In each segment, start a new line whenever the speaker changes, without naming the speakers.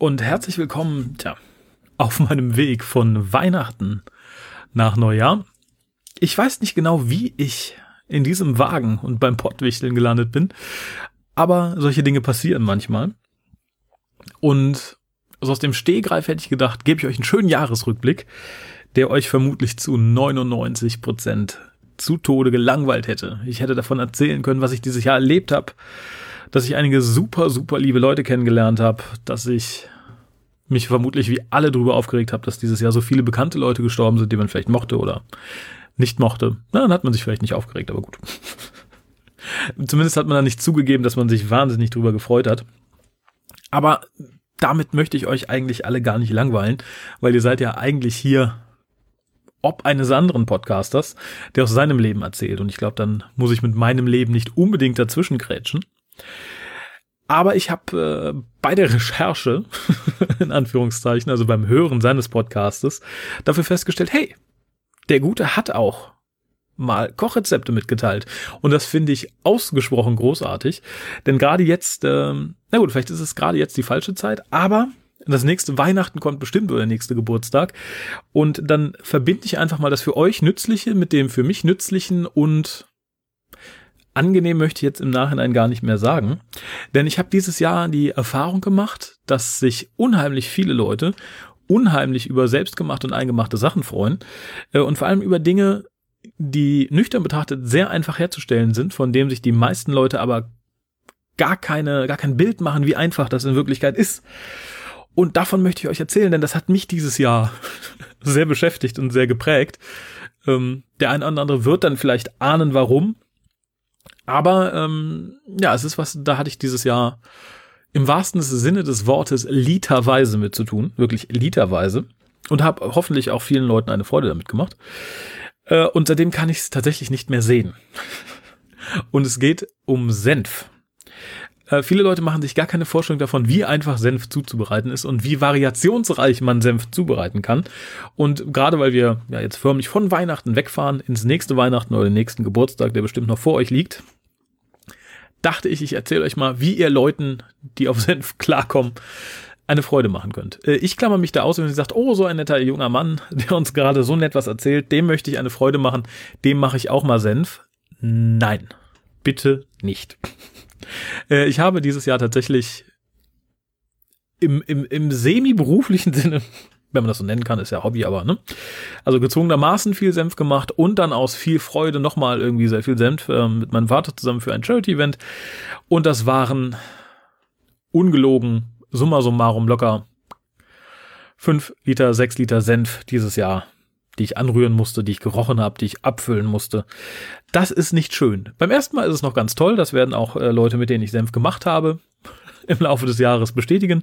Und herzlich willkommen, tja, auf meinem Weg von Weihnachten nach Neujahr. Ich weiß nicht genau, wie ich in diesem Wagen und beim Pottwichteln gelandet bin, aber solche Dinge passieren manchmal. Und so aus dem Stehgreif hätte ich gedacht, gebe ich euch einen schönen Jahresrückblick, der euch vermutlich zu 99 Prozent zu Tode gelangweilt hätte. Ich hätte davon erzählen können, was ich dieses Jahr erlebt habe, dass ich einige super, super liebe Leute kennengelernt habe, dass ich mich vermutlich wie alle drüber aufgeregt habe, dass dieses Jahr so viele bekannte Leute gestorben sind, die man vielleicht mochte oder nicht mochte. Na, dann hat man sich vielleicht nicht aufgeregt, aber gut. Zumindest hat man dann nicht zugegeben, dass man sich wahnsinnig drüber gefreut hat. Aber damit möchte ich euch eigentlich alle gar nicht langweilen, weil ihr seid ja eigentlich hier ob eines anderen Podcasters, der aus seinem Leben erzählt. Und ich glaube, dann muss ich mit meinem Leben nicht unbedingt dazwischen grätschen. Aber ich habe äh, bei der Recherche, in Anführungszeichen, also beim Hören seines Podcastes, dafür festgestellt, hey, der Gute hat auch mal Kochrezepte mitgeteilt. Und das finde ich ausgesprochen großartig. Denn gerade jetzt, ähm, na gut, vielleicht ist es gerade jetzt die falsche Zeit, aber das nächste Weihnachten kommt bestimmt oder der nächste Geburtstag. Und dann verbinde ich einfach mal das für euch Nützliche mit dem für mich Nützlichen und angenehm möchte ich jetzt im Nachhinein gar nicht mehr sagen. Denn ich habe dieses Jahr die Erfahrung gemacht, dass sich unheimlich viele Leute unheimlich über selbstgemachte und eingemachte Sachen freuen äh, und vor allem über Dinge, die nüchtern betrachtet sehr einfach herzustellen sind, von dem sich die meisten Leute aber gar keine, gar kein Bild machen, wie einfach das in Wirklichkeit ist. Und davon möchte ich euch erzählen, denn das hat mich dieses Jahr sehr beschäftigt und sehr geprägt. Ähm, der ein oder andere wird dann vielleicht ahnen, warum. Aber ähm, ja, es ist was, da hatte ich dieses Jahr im wahrsten Sinne des Wortes literweise mit zu tun, wirklich literweise. Und habe hoffentlich auch vielen Leuten eine Freude damit gemacht. Äh, und seitdem kann ich es tatsächlich nicht mehr sehen. Und es geht um Senf. Äh, viele Leute machen sich gar keine Vorstellung davon, wie einfach Senf zuzubereiten ist und wie variationsreich man Senf zubereiten kann. Und gerade weil wir ja jetzt förmlich von Weihnachten wegfahren ins nächste Weihnachten oder den nächsten Geburtstag, der bestimmt noch vor euch liegt, dachte ich, ich erzähle euch mal, wie ihr Leuten, die auf Senf klarkommen, eine Freude machen könnt. Äh, Ich klammer mich da aus, wenn sie sagt, oh, so ein netter junger Mann, der uns gerade so nett was erzählt, dem möchte ich eine Freude machen, dem mache ich auch mal Senf. Nein, bitte nicht. Äh, Ich habe dieses Jahr tatsächlich im, im, im semi-beruflichen Sinne, wenn man das so nennen kann, ist ja Hobby, aber, ne? Also gezwungenermaßen viel Senf gemacht und dann aus viel Freude nochmal irgendwie sehr viel Senf äh, mit meinem Vater zusammen für ein Charity-Event. Und das waren ungelogen, summa summarum locker fünf Liter, sechs Liter Senf dieses Jahr, die ich anrühren musste, die ich gerochen habe, die ich abfüllen musste. Das ist nicht schön. Beim ersten Mal ist es noch ganz toll. Das werden auch äh, Leute, mit denen ich Senf gemacht habe, im Laufe des Jahres bestätigen.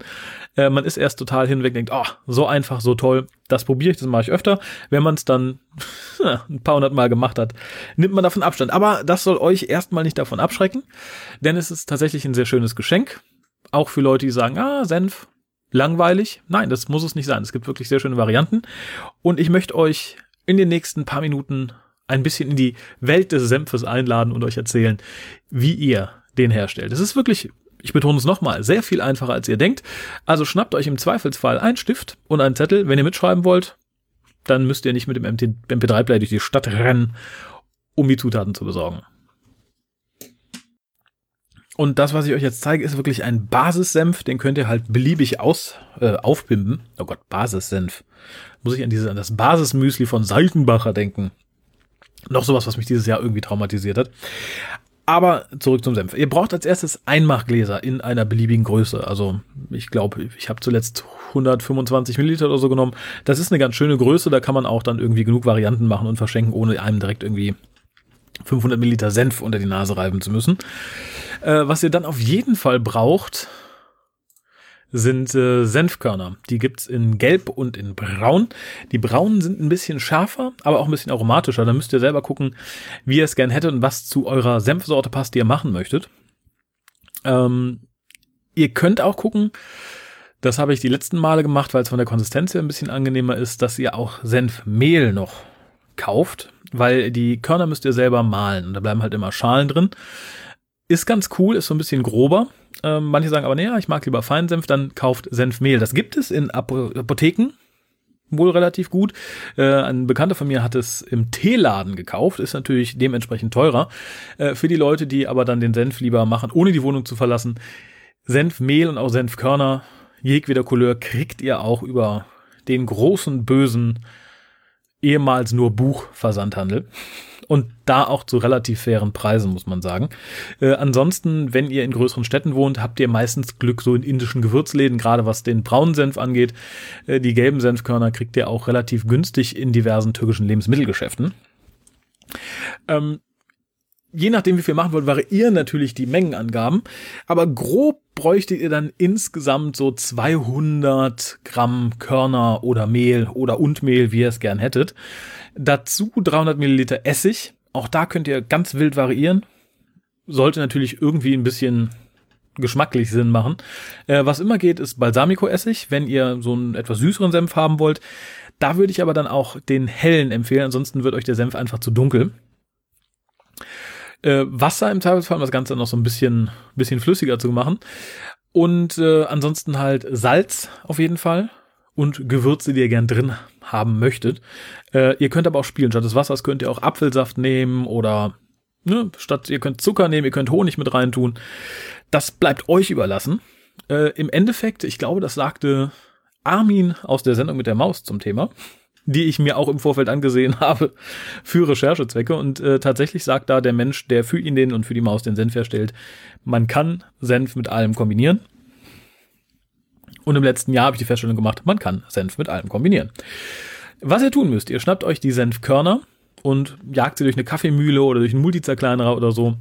Äh, man ist erst total hinweg, denkt, oh, so einfach, so toll. Das probiere ich, das mache ich öfter. Wenn man es dann ein paar hundert Mal gemacht hat, nimmt man davon Abstand. Aber das soll euch erstmal nicht davon abschrecken, denn es ist tatsächlich ein sehr schönes Geschenk. Auch für Leute, die sagen, ah, Senf, langweilig. Nein, das muss es nicht sein. Es gibt wirklich sehr schöne Varianten. Und ich möchte euch in den nächsten paar Minuten ein bisschen in die Welt des Senfes einladen und euch erzählen, wie ihr den herstellt. Es ist wirklich, ich betone es nochmal, sehr viel einfacher als ihr denkt. Also schnappt euch im Zweifelsfall einen Stift und einen Zettel. Wenn ihr mitschreiben wollt, dann müsst ihr nicht mit dem MP3-Player durch die Stadt rennen, um die Zutaten zu besorgen. Und das, was ich euch jetzt zeige, ist wirklich ein Basissenf. Den könnt ihr halt beliebig aus, äh, aufpimpen. Oh Gott, Basissenf. Muss ich an, diese, an das Basismüsli von Seitenbacher denken. Noch sowas, was mich dieses Jahr irgendwie traumatisiert hat. Aber zurück zum Senf. Ihr braucht als erstes Einmachgläser in einer beliebigen Größe. Also ich glaube, ich habe zuletzt 125 Milliliter oder so genommen. Das ist eine ganz schöne Größe. Da kann man auch dann irgendwie genug Varianten machen und verschenken, ohne einem direkt irgendwie 500 Milliliter Senf unter die Nase reiben zu müssen. Äh, was ihr dann auf jeden Fall braucht, sind äh, Senfkörner. Die gibt's in Gelb und in Braun. Die Braunen sind ein bisschen schärfer, aber auch ein bisschen aromatischer. Da müsst ihr selber gucken, wie ihr es gern hättet und was zu eurer Senfsorte passt, die ihr machen möchtet. Ähm, ihr könnt auch gucken, das habe ich die letzten Male gemacht, weil es von der Konsistenz her ein bisschen angenehmer ist, dass ihr auch Senfmehl noch kauft, weil die Körner müsst ihr selber mahlen und da bleiben halt immer Schalen drin. Ist ganz cool, ist so ein bisschen grober. Ähm, manche sagen aber, naja, ich mag lieber Feinsenf, dann kauft Senfmehl. Das gibt es in Apo Apotheken, wohl relativ gut. Äh, ein Bekannter von mir hat es im Teeladen gekauft, ist natürlich dementsprechend teurer. Äh, für die Leute, die aber dann den Senf lieber machen, ohne die Wohnung zu verlassen, Senfmehl und auch Senfkörner jegweder Couleur kriegt ihr auch über den großen bösen ehemals nur Buchversandhandel und da auch zu relativ fairen Preisen, muss man sagen. Äh, ansonsten, wenn ihr in größeren Städten wohnt, habt ihr meistens Glück so in indischen Gewürzläden, gerade was den braunen Senf angeht. Äh, die gelben Senfkörner kriegt ihr auch relativ günstig in diversen türkischen Lebensmittelgeschäften. Ähm, je nachdem, wie viel machen wollt, variieren natürlich die Mengenangaben. Aber grob bräuchtet ihr dann insgesamt so 200 Gramm Körner oder Mehl oder und Mehl, wie ihr es gern hättet. Dazu 300 Milliliter Essig. Auch da könnt ihr ganz wild variieren. Sollte natürlich irgendwie ein bisschen geschmacklich Sinn machen. Äh, was immer geht, ist Balsamico-Essig, wenn ihr so einen etwas süßeren Senf haben wollt. Da würde ich aber dann auch den hellen empfehlen, ansonsten wird euch der Senf einfach zu dunkel. Äh, Wasser im Zweifelsfall, um das Ganze noch so ein bisschen, bisschen flüssiger zu machen. Und äh, ansonsten halt Salz auf jeden Fall und Gewürze, die ihr gern drin haben möchtet. Äh, ihr könnt aber auch spielen. Statt des Wassers könnt ihr auch Apfelsaft nehmen oder ne, statt ihr könnt Zucker nehmen, ihr könnt Honig mit reintun. Das bleibt euch überlassen. Äh, Im Endeffekt, ich glaube, das sagte Armin aus der Sendung mit der Maus zum Thema die ich mir auch im Vorfeld angesehen habe für Recherchezwecke. Und äh, tatsächlich sagt da der Mensch, der für ihn den und für die Maus den Senf herstellt, man kann Senf mit allem kombinieren. Und im letzten Jahr habe ich die Feststellung gemacht, man kann Senf mit allem kombinieren. Was ihr tun müsst, ihr schnappt euch die Senfkörner und jagt sie durch eine Kaffeemühle oder durch einen Multizerkleinerer oder so.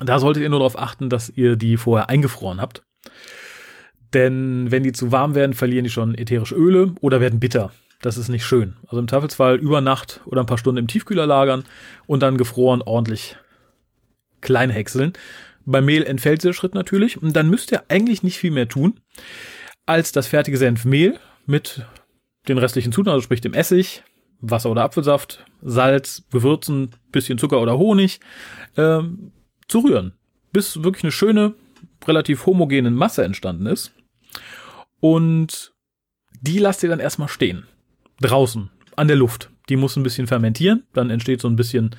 Da solltet ihr nur darauf achten, dass ihr die vorher eingefroren habt. Denn wenn die zu warm werden, verlieren die schon ätherische Öle oder werden bitter. Das ist nicht schön. Also im Zweifelsfall über Nacht oder ein paar Stunden im Tiefkühler lagern und dann gefroren ordentlich klein häckseln. Beim Mehl entfällt der Schritt natürlich und dann müsst ihr eigentlich nicht viel mehr tun, als das fertige Senfmehl mit den restlichen Zutaten, also sprich dem Essig, Wasser oder Apfelsaft, Salz, Gewürzen, bisschen Zucker oder Honig, ähm, zu rühren, bis wirklich eine schöne, relativ homogene Masse entstanden ist. Und die lasst ihr dann erstmal stehen draußen an der Luft. Die muss ein bisschen fermentieren, dann entsteht so ein bisschen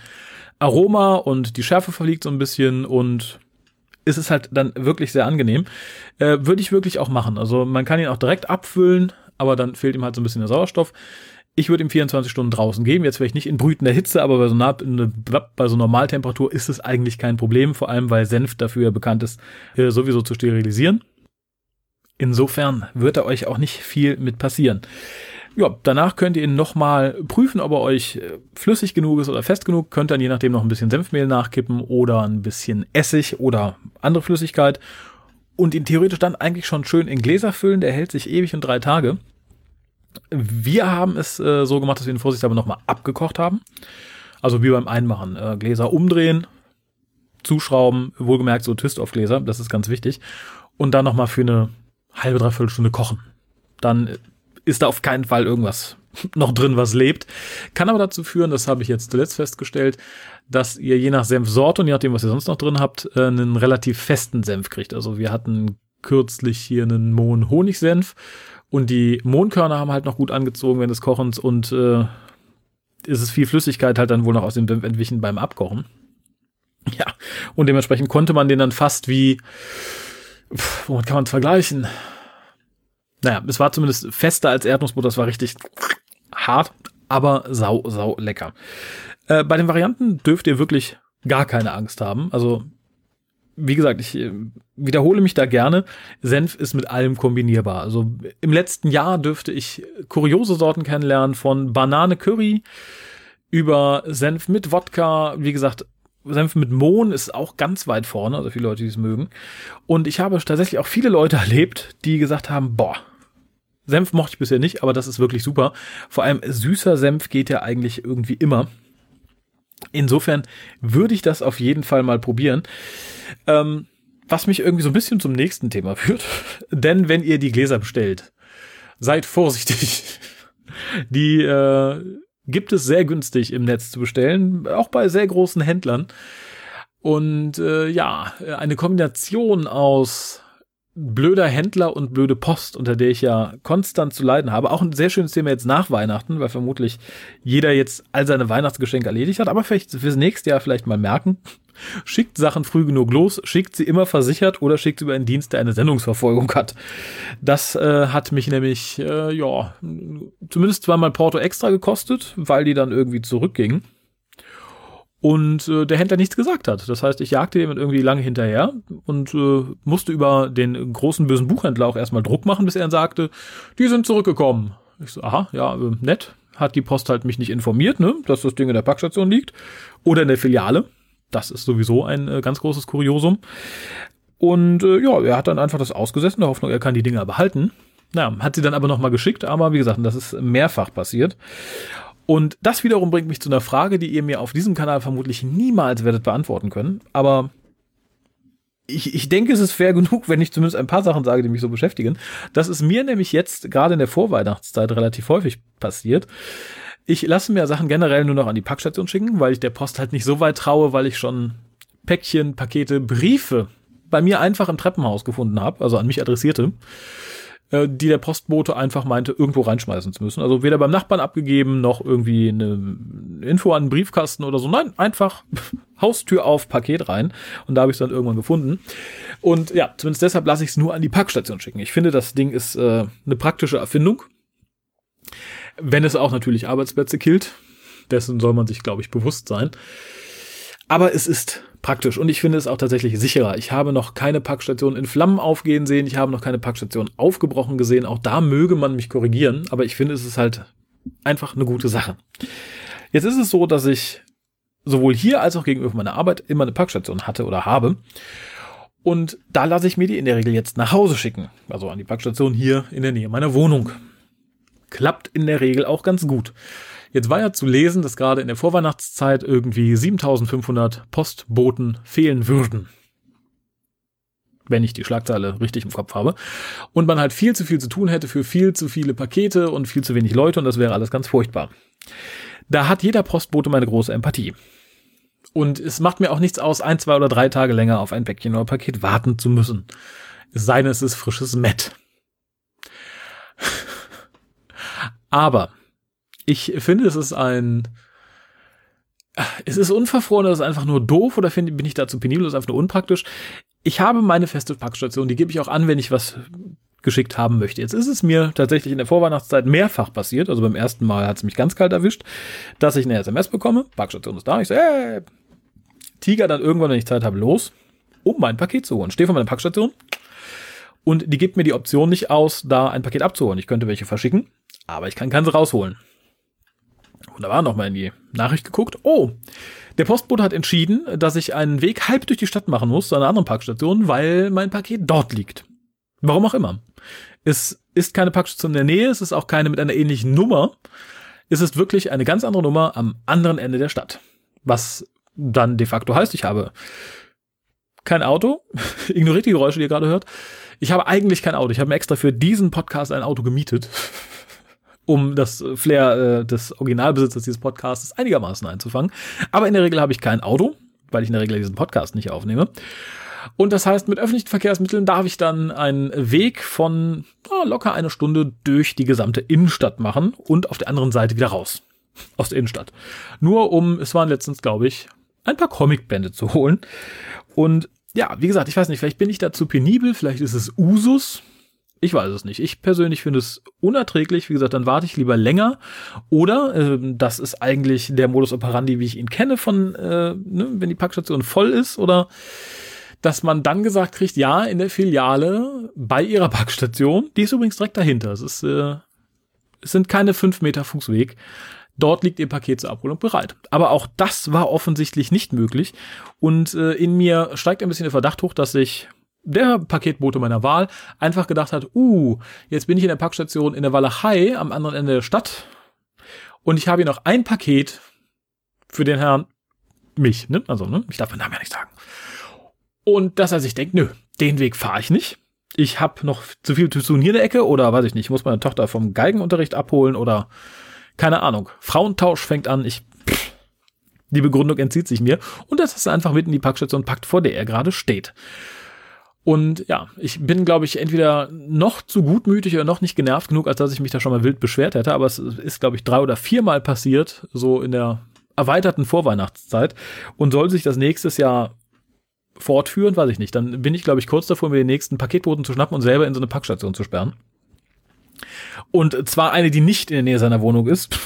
Aroma und die Schärfe verliegt so ein bisschen und ist es halt dann wirklich sehr angenehm. Äh, Würde ich wirklich auch machen. Also man kann ihn auch direkt abfüllen, aber dann fehlt ihm halt so ein bisschen der Sauerstoff. Ich würde ihm 24 Stunden draußen geben. Jetzt vielleicht nicht in brütender Hitze, aber bei so, nah, bei so Normaltemperatur ist es eigentlich kein Problem. Vor allem, weil Senf dafür bekannt ist, äh, sowieso zu sterilisieren. Insofern wird da euch auch nicht viel mit passieren. Ja, danach könnt ihr ihn nochmal prüfen, ob er euch äh, flüssig genug ist oder fest genug. Könnt dann je nachdem noch ein bisschen Senfmehl nachkippen oder ein bisschen Essig oder andere Flüssigkeit. Und ihn theoretisch dann eigentlich schon schön in Gläser füllen. Der hält sich ewig und drei Tage. Wir haben es äh, so gemacht, dass wir ihn vorsichtshalber nochmal abgekocht haben. Also wie beim Einmachen. Äh, Gläser umdrehen, zuschrauben, wohlgemerkt so Twist auf Gläser, das ist ganz wichtig. Und dann nochmal für eine halbe, dreiviertel Stunde kochen. Dann ist da auf keinen Fall irgendwas noch drin, was lebt. Kann aber dazu führen, das habe ich jetzt zuletzt festgestellt, dass ihr je nach Senfsorte und je nachdem, was ihr sonst noch drin habt, äh, einen relativ festen Senf kriegt. Also wir hatten kürzlich hier einen Mohn-Honigsenf und die Mohnkörner haben halt noch gut angezogen während des Kochens und äh, ist es viel Flüssigkeit halt dann wohl noch aus dem Senf entwichen beim Abkochen. Ja, und dementsprechend konnte man den dann fast wie, pff, womit kann man es vergleichen? Naja, es war zumindest fester als Erdnussbutter, es war richtig hart, aber sau, sau lecker. Äh, bei den Varianten dürft ihr wirklich gar keine Angst haben. Also, wie gesagt, ich äh, wiederhole mich da gerne. Senf ist mit allem kombinierbar. Also im letzten Jahr dürfte ich kuriose Sorten kennenlernen von Banane Curry über Senf mit Wodka, wie gesagt, Senf mit Mohn ist auch ganz weit vorne, also viele Leute, die es mögen. Und ich habe tatsächlich auch viele Leute erlebt, die gesagt haben, boah, Senf mochte ich bisher nicht, aber das ist wirklich super. Vor allem süßer Senf geht ja eigentlich irgendwie immer. Insofern würde ich das auf jeden Fall mal probieren. Ähm, was mich irgendwie so ein bisschen zum nächsten Thema führt. Denn wenn ihr die Gläser bestellt, seid vorsichtig. Die äh, gibt es sehr günstig im Netz zu bestellen, auch bei sehr großen Händlern. Und äh, ja, eine Kombination aus blöder Händler und blöde Post, unter der ich ja konstant zu leiden habe. Auch ein sehr schönes Thema jetzt nach Weihnachten, weil vermutlich jeder jetzt all seine Weihnachtsgeschenke erledigt hat, aber vielleicht fürs nächste Jahr vielleicht mal merken. Schickt Sachen früh genug los, schickt sie immer versichert oder schickt sie über einen Dienst, der eine Sendungsverfolgung hat. Das äh, hat mich nämlich, äh, ja, zumindest zweimal Porto extra gekostet, weil die dann irgendwie zurückgingen und äh, der Händler nichts gesagt hat. Das heißt, ich jagte dem irgendwie lange hinterher und äh, musste über den großen bösen Buchhändler auch erstmal Druck machen, bis er sagte, die sind zurückgekommen. Ich so, aha, ja, äh, nett. Hat die Post halt mich nicht informiert, ne, dass das Ding in der Packstation liegt oder in der Filiale. Das ist sowieso ein äh, ganz großes Kuriosum. Und äh, ja, er hat dann einfach das ausgesessen, der Hoffnung, er kann die Dinger behalten. Naja, hat sie dann aber nochmal geschickt, aber wie gesagt, das ist mehrfach passiert. Und das wiederum bringt mich zu einer Frage, die ihr mir auf diesem Kanal vermutlich niemals werdet beantworten können. Aber ich, ich denke, es ist fair genug, wenn ich zumindest ein paar Sachen sage, die mich so beschäftigen. Das ist mir nämlich jetzt gerade in der Vorweihnachtszeit relativ häufig passiert. Ich lasse mir Sachen generell nur noch an die Packstation schicken, weil ich der Post halt nicht so weit traue, weil ich schon Päckchen, Pakete, Briefe bei mir einfach im Treppenhaus gefunden habe, also an mich adressierte. Äh, die der Postbote einfach meinte, irgendwo reinschmeißen zu müssen. Also weder beim Nachbarn abgegeben, noch irgendwie eine Info an den Briefkasten oder so. Nein, einfach Haustür auf, Paket rein. Und da habe ich es dann irgendwann gefunden. Und ja, zumindest deshalb lasse ich es nur an die Packstation schicken. Ich finde, das Ding ist äh, eine praktische Erfindung. Wenn es auch natürlich Arbeitsplätze killt. Dessen soll man sich, glaube ich, bewusst sein. Aber es ist praktisch und ich finde es auch tatsächlich sicherer. Ich habe noch keine Packstation in Flammen aufgehen sehen, ich habe noch keine Packstation aufgebrochen gesehen. Auch da möge man mich korrigieren, aber ich finde es ist halt einfach eine gute Sache. Jetzt ist es so, dass ich sowohl hier als auch gegenüber meiner Arbeit immer eine Packstation hatte oder habe. Und da lasse ich mir die in der Regel jetzt nach Hause schicken. Also an die Packstation hier in der Nähe meiner Wohnung. Klappt in der Regel auch ganz gut. Jetzt war ja zu lesen, dass gerade in der Vorweihnachtszeit irgendwie 7500 Postboten fehlen würden. Wenn ich die Schlagzeile richtig im Kopf habe. Und man halt viel zu viel zu tun hätte für viel zu viele Pakete und viel zu wenig Leute und das wäre alles ganz furchtbar. Da hat jeder Postbote meine große Empathie. Und es macht mir auch nichts aus, ein, zwei oder drei Tage länger auf ein Päckchen oder Paket warten zu müssen. Es sei denn, es ist frisches Met. Aber ich finde, es ist ein. Es ist unverfroren, das ist einfach nur doof oder find, bin ich dazu penibel, das ist einfach nur unpraktisch. Ich habe meine feste Packstation, die gebe ich auch an, wenn ich was geschickt haben möchte. Jetzt ist es mir tatsächlich in der Vorweihnachtszeit mehrfach passiert. Also beim ersten Mal hat es mich ganz kalt erwischt, dass ich eine SMS bekomme. Packstation ist da. Ich so, hey, Tiger dann irgendwann, wenn ich Zeit habe, los, um mein Paket zu holen. Stehe vor meiner Packstation und die gibt mir die Option nicht aus, da ein Paket abzuholen. Ich könnte welche verschicken, aber ich kann keins rausholen. Wunderbar, nochmal in die Nachricht geguckt. Oh, der Postbote hat entschieden, dass ich einen Weg halb durch die Stadt machen muss, zu einer anderen Parkstation, weil mein Paket dort liegt. Warum auch immer. Es ist keine Parkstation in der Nähe, es ist auch keine mit einer ähnlichen Nummer. Es ist wirklich eine ganz andere Nummer am anderen Ende der Stadt. Was dann de facto heißt, ich habe kein Auto. Ignoriert die Geräusche, die ihr gerade hört. Ich habe eigentlich kein Auto. Ich habe mir extra für diesen Podcast ein Auto gemietet um das Flair äh, des Originalbesitzers dieses Podcasts einigermaßen einzufangen. Aber in der Regel habe ich kein Auto, weil ich in der Regel diesen Podcast nicht aufnehme. Und das heißt, mit öffentlichen Verkehrsmitteln darf ich dann einen Weg von oh, locker eine Stunde durch die gesamte Innenstadt machen und auf der anderen Seite wieder raus. Aus der Innenstadt. Nur um, es waren letztens, glaube ich, ein paar Comicbände zu holen. Und ja, wie gesagt, ich weiß nicht, vielleicht bin ich da zu penibel, vielleicht ist es Usus, ich weiß es nicht. Ich persönlich finde es unerträglich. Wie gesagt, dann warte ich lieber länger. Oder äh, das ist eigentlich der Modus operandi, wie ich ihn kenne, von äh, ne, wenn die Packstation voll ist. Oder dass man dann gesagt kriegt, ja, in der Filiale bei ihrer Packstation, die ist übrigens direkt dahinter. Es ist, äh, es sind keine fünf Meter Fußweg. Dort liegt ihr Paket zur Abholung bereit. Aber auch das war offensichtlich nicht möglich. Und äh, in mir steigt ein bisschen der Verdacht hoch, dass sich der Paketbote meiner Wahl einfach gedacht hat, uh, jetzt bin ich in der Packstation in der Walachei am anderen Ende der Stadt und ich habe hier noch ein Paket für den Herrn mich, ne? Also, ne? Ich darf meinen Namen ja nicht sagen. Und dass er sich denkt, nö, den Weg fahre ich nicht. Ich habe noch zu viel zu tun hier in der Ecke oder weiß ich nicht, ich muss meine Tochter vom Geigenunterricht abholen oder keine Ahnung. Frauentausch fängt an, ich pff, die Begründung entzieht sich mir und das ist einfach mitten in die Packstation packt, vor der er gerade steht. Und ja, ich bin, glaube ich, entweder noch zu gutmütig oder noch nicht genervt genug, als dass ich mich da schon mal wild beschwert hätte. Aber es ist, glaube ich, drei oder viermal passiert, so in der erweiterten Vorweihnachtszeit. Und soll sich das nächstes Jahr fortführen, weiß ich nicht. Dann bin ich, glaube ich, kurz davor, mir den nächsten Paketboten zu schnappen und selber in so eine Packstation zu sperren. Und zwar eine, die nicht in der Nähe seiner Wohnung ist,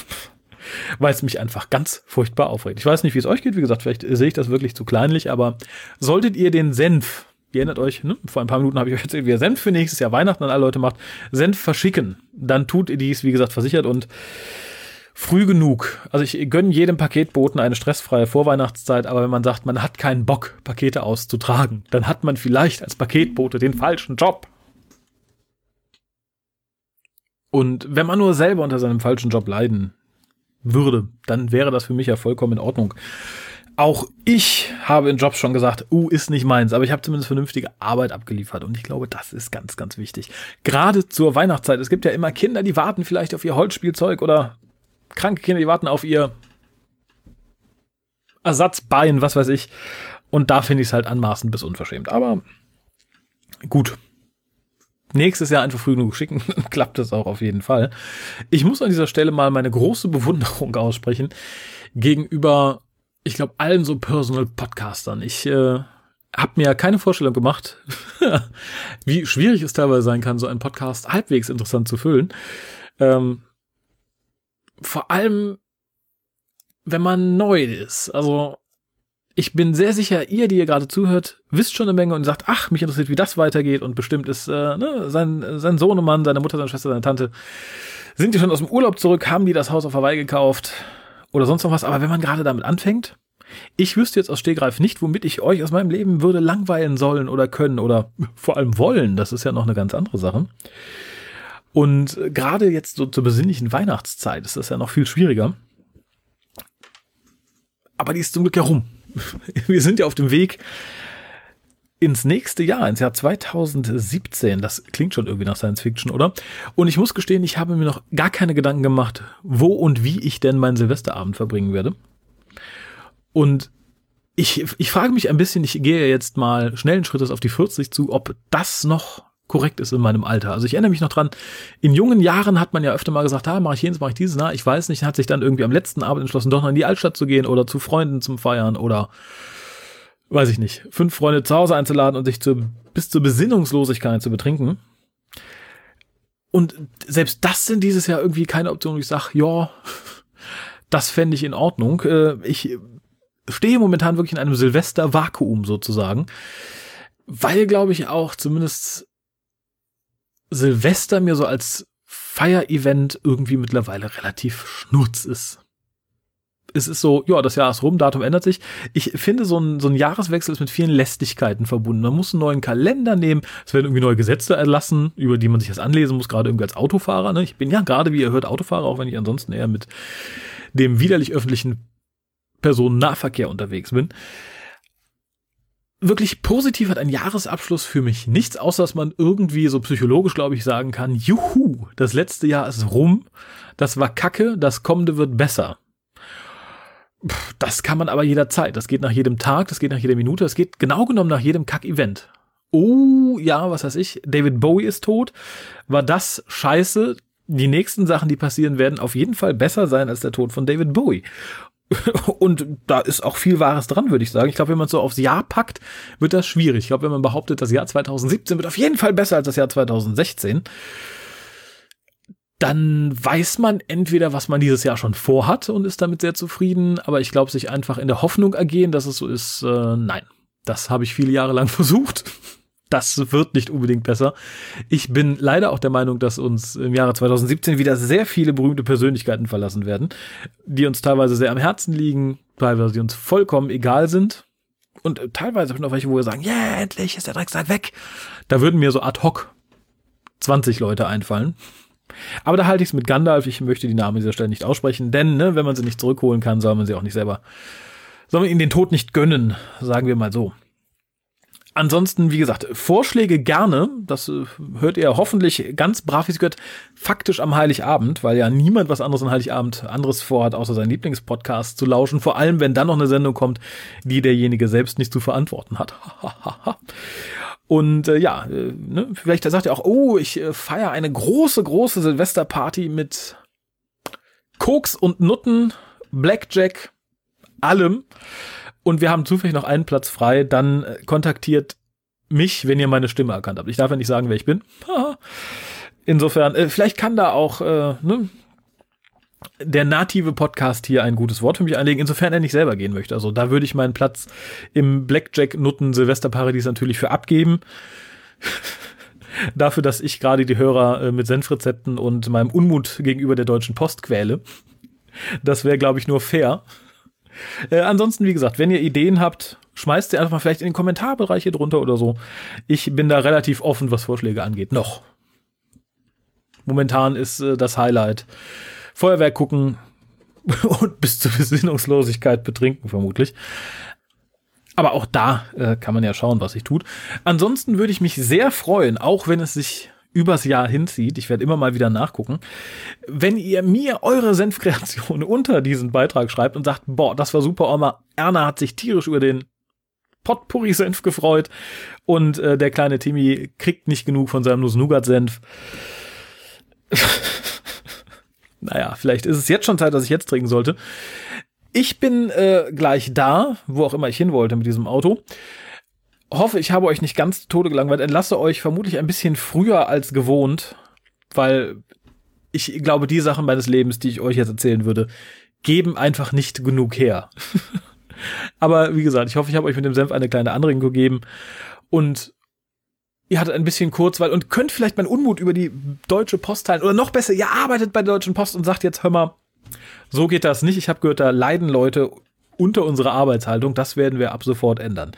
weil es mich einfach ganz furchtbar aufregt. Ich weiß nicht, wie es euch geht. Wie gesagt, vielleicht sehe ich das wirklich zu kleinlich, aber solltet ihr den Senf Ihr erinnert euch, ne? vor ein paar Minuten habe ich euch erzählt, wie ihr Senf für nächstes Jahr Weihnachten an alle Leute macht. Senf verschicken. Dann tut ihr dies, wie gesagt, versichert und früh genug. Also ich gönne jedem Paketboten eine stressfreie Vorweihnachtszeit, aber wenn man sagt, man hat keinen Bock, Pakete auszutragen, dann hat man vielleicht als Paketbote den falschen Job. Und wenn man nur selber unter seinem falschen Job leiden würde, dann wäre das für mich ja vollkommen in Ordnung. Auch ich habe in Jobs schon gesagt, uh, ist nicht meins, aber ich habe zumindest vernünftige Arbeit abgeliefert und ich glaube, das ist ganz, ganz wichtig. Gerade zur Weihnachtszeit. Es gibt ja immer Kinder, die warten vielleicht auf ihr Holzspielzeug oder kranke Kinder, die warten auf ihr Ersatzbein, was weiß ich. Und da finde ich es halt anmaßend bis unverschämt. Aber gut. Nächstes Jahr einfach früh genug schicken, klappt es auch auf jeden Fall. Ich muss an dieser Stelle mal meine große Bewunderung aussprechen gegenüber ich glaube, allen so Personal-Podcastern. Ich äh, habe mir keine Vorstellung gemacht, wie schwierig es teilweise sein kann, so einen Podcast halbwegs interessant zu füllen. Ähm, vor allem, wenn man neu ist. Also, ich bin sehr sicher, ihr, die ihr gerade zuhört, wisst schon eine Menge und sagt, ach, mich interessiert, wie das weitergeht und bestimmt ist äh, ne, sein, sein Sohnemann, seine Mutter, seine Schwester, seine Tante, sind die schon aus dem Urlaub zurück, haben die das Haus auf Hawaii gekauft, oder sonst noch was. Aber wenn man gerade damit anfängt, ich wüsste jetzt aus Stegreif nicht, womit ich euch aus meinem Leben würde langweilen sollen oder können oder vor allem wollen. Das ist ja noch eine ganz andere Sache. Und gerade jetzt so zur besinnlichen Weihnachtszeit ist das ja noch viel schwieriger. Aber die ist zum Glück ja rum. Wir sind ja auf dem Weg ins nächste Jahr, ins Jahr 2017. Das klingt schon irgendwie nach Science Fiction, oder? Und ich muss gestehen, ich habe mir noch gar keine Gedanken gemacht, wo und wie ich denn meinen Silvesterabend verbringen werde. Und ich, ich frage mich ein bisschen, ich gehe jetzt mal schnellen Schrittes auf die 40 zu, ob das noch korrekt ist in meinem Alter. Also ich erinnere mich noch dran, in jungen Jahren hat man ja öfter mal gesagt, ah, mache ich jenes, mache ich dieses, na, ich weiß nicht, hat sich dann irgendwie am letzten Abend entschlossen, doch noch in die Altstadt zu gehen oder zu Freunden zum Feiern oder weiß ich nicht, fünf Freunde zu Hause einzuladen und sich zu, bis zur Besinnungslosigkeit zu betrinken. Und selbst das sind dieses Jahr irgendwie keine Optionen, wo ich sage, ja, das fände ich in Ordnung. Äh, ich stehe momentan wirklich in einem Silvester-Vakuum sozusagen, weil, glaube ich, auch zumindest Silvester mir so als Feier-Event irgendwie mittlerweile relativ schnurz ist es ist so, ja, das Jahr ist rum, Datum ändert sich. Ich finde, so ein, so ein Jahreswechsel ist mit vielen Lästigkeiten verbunden. Man muss einen neuen Kalender nehmen, es werden irgendwie neue Gesetze erlassen, über die man sich das anlesen muss, gerade irgendwie als Autofahrer. Ne? Ich bin ja gerade, wie ihr hört, Autofahrer, auch wenn ich ansonsten eher mit dem widerlich öffentlichen Personennahverkehr unterwegs bin. Wirklich positiv hat ein Jahresabschluss für mich nichts, außer dass man irgendwie so psychologisch, glaube ich, sagen kann, juhu, das letzte Jahr ist rum, das war kacke, das kommende wird besser. Das kann man aber jederzeit. Das geht nach jedem Tag, das geht nach jeder Minute, das geht genau genommen nach jedem Kack-Event. Oh, ja, was weiß ich, David Bowie ist tot. War das scheiße? Die nächsten Sachen, die passieren, werden auf jeden Fall besser sein als der Tod von David Bowie. Und da ist auch viel Wahres dran, würde ich sagen. Ich glaube, wenn man es so aufs Jahr packt, wird das schwierig. Ich glaube, wenn man behauptet, das Jahr 2017 wird auf jeden Fall besser als das Jahr 2016, dann weiß man entweder, was man dieses Jahr schon vorhat und ist damit sehr zufrieden, aber ich glaube, sich einfach in der Hoffnung ergehen, dass es so ist, äh, nein. Das habe ich viele Jahre lang versucht. das wird nicht unbedingt besser. Ich bin leider auch der Meinung, dass uns im Jahre 2017 wieder sehr viele berühmte Persönlichkeiten verlassen werden, die uns teilweise sehr am Herzen liegen, teilweise die uns vollkommen egal sind. Und teilweise habe ich noch welche, wo wir sagen, ja, yeah, endlich ist der Drecksack weg. Da würden mir so ad hoc 20 Leute einfallen. Aber da halte ich es mit Gandalf. Ich möchte die Namen dieser Stelle nicht aussprechen, denn ne, wenn man sie nicht zurückholen kann, soll man sie auch nicht selber, soll man ihnen den Tod nicht gönnen, sagen wir mal so. Ansonsten, wie gesagt, Vorschläge gerne. Das äh, hört ihr hoffentlich ganz brav, wie es gehört, faktisch am Heiligabend, weil ja niemand was anderes an Heiligabend anderes vorhat, außer seinen Lieblingspodcast zu lauschen. Vor allem, wenn dann noch eine Sendung kommt, die derjenige selbst nicht zu verantworten hat. Und äh, ja, äh, ne, vielleicht sagt er auch, oh, ich äh, feiere eine große, große Silvesterparty mit Koks und Nutten, Blackjack, allem und wir haben zufällig noch einen Platz frei, dann äh, kontaktiert mich, wenn ihr meine Stimme erkannt habt. Ich darf ja nicht sagen, wer ich bin. Insofern, äh, vielleicht kann da auch äh, ne, der native Podcast hier ein gutes Wort für mich einlegen, insofern er nicht selber gehen möchte. Also da würde ich meinen Platz im Blackjack Nutten Silvesterparadies natürlich für abgeben. Dafür, dass ich gerade die Hörer äh, mit Senfrezepten und meinem Unmut gegenüber der Deutschen Post quäle. Das wäre, glaube ich, nur fair. Äh, ansonsten, wie gesagt, wenn ihr Ideen habt, schmeißt sie einfach mal vielleicht in den Kommentarbereich hier drunter oder so. Ich bin da relativ offen, was Vorschläge angeht. Noch. Momentan ist äh, das Highlight Feuerwerk gucken und bis zur Besinnungslosigkeit betrinken, vermutlich. Aber auch da äh, kann man ja schauen, was sich tut. Ansonsten würde ich mich sehr freuen, auch wenn es sich übers Jahr hinzieht, ich werde immer mal wieder nachgucken, wenn ihr mir eure Senfkreation unter diesen Beitrag schreibt und sagt, boah, das war super, Oma, Erna hat sich tierisch über den Potpourri-Senf gefreut und äh, der kleine Timmy kriegt nicht genug von seinem Nuss-Nougat-Senf. naja, vielleicht ist es jetzt schon Zeit, dass ich jetzt trinken sollte. Ich bin äh, gleich da, wo auch immer ich hin wollte mit diesem Auto hoffe, ich habe euch nicht ganz zu Tode gelangweilt. Entlasse euch vermutlich ein bisschen früher als gewohnt, weil ich glaube, die Sachen meines Lebens, die ich euch jetzt erzählen würde, geben einfach nicht genug her. Aber wie gesagt, ich hoffe, ich habe euch mit dem Senf eine kleine Anregung gegeben und ihr hattet ein bisschen Kurzweil und könnt vielleicht meinen Unmut über die Deutsche Post teilen oder noch besser, ihr arbeitet bei der Deutschen Post und sagt jetzt, hör mal, so geht das nicht. Ich habe gehört, da leiden Leute unter unserer Arbeitshaltung. Das werden wir ab sofort ändern.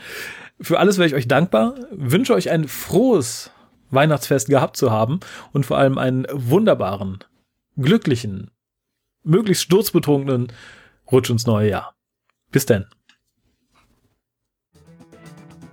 Für alles wäre ich euch dankbar. Wünsche euch ein frohes Weihnachtsfest gehabt zu haben und vor allem einen wunderbaren, glücklichen, möglichst sturzbetrunkenen Rutsch ins neue Jahr. Bis denn.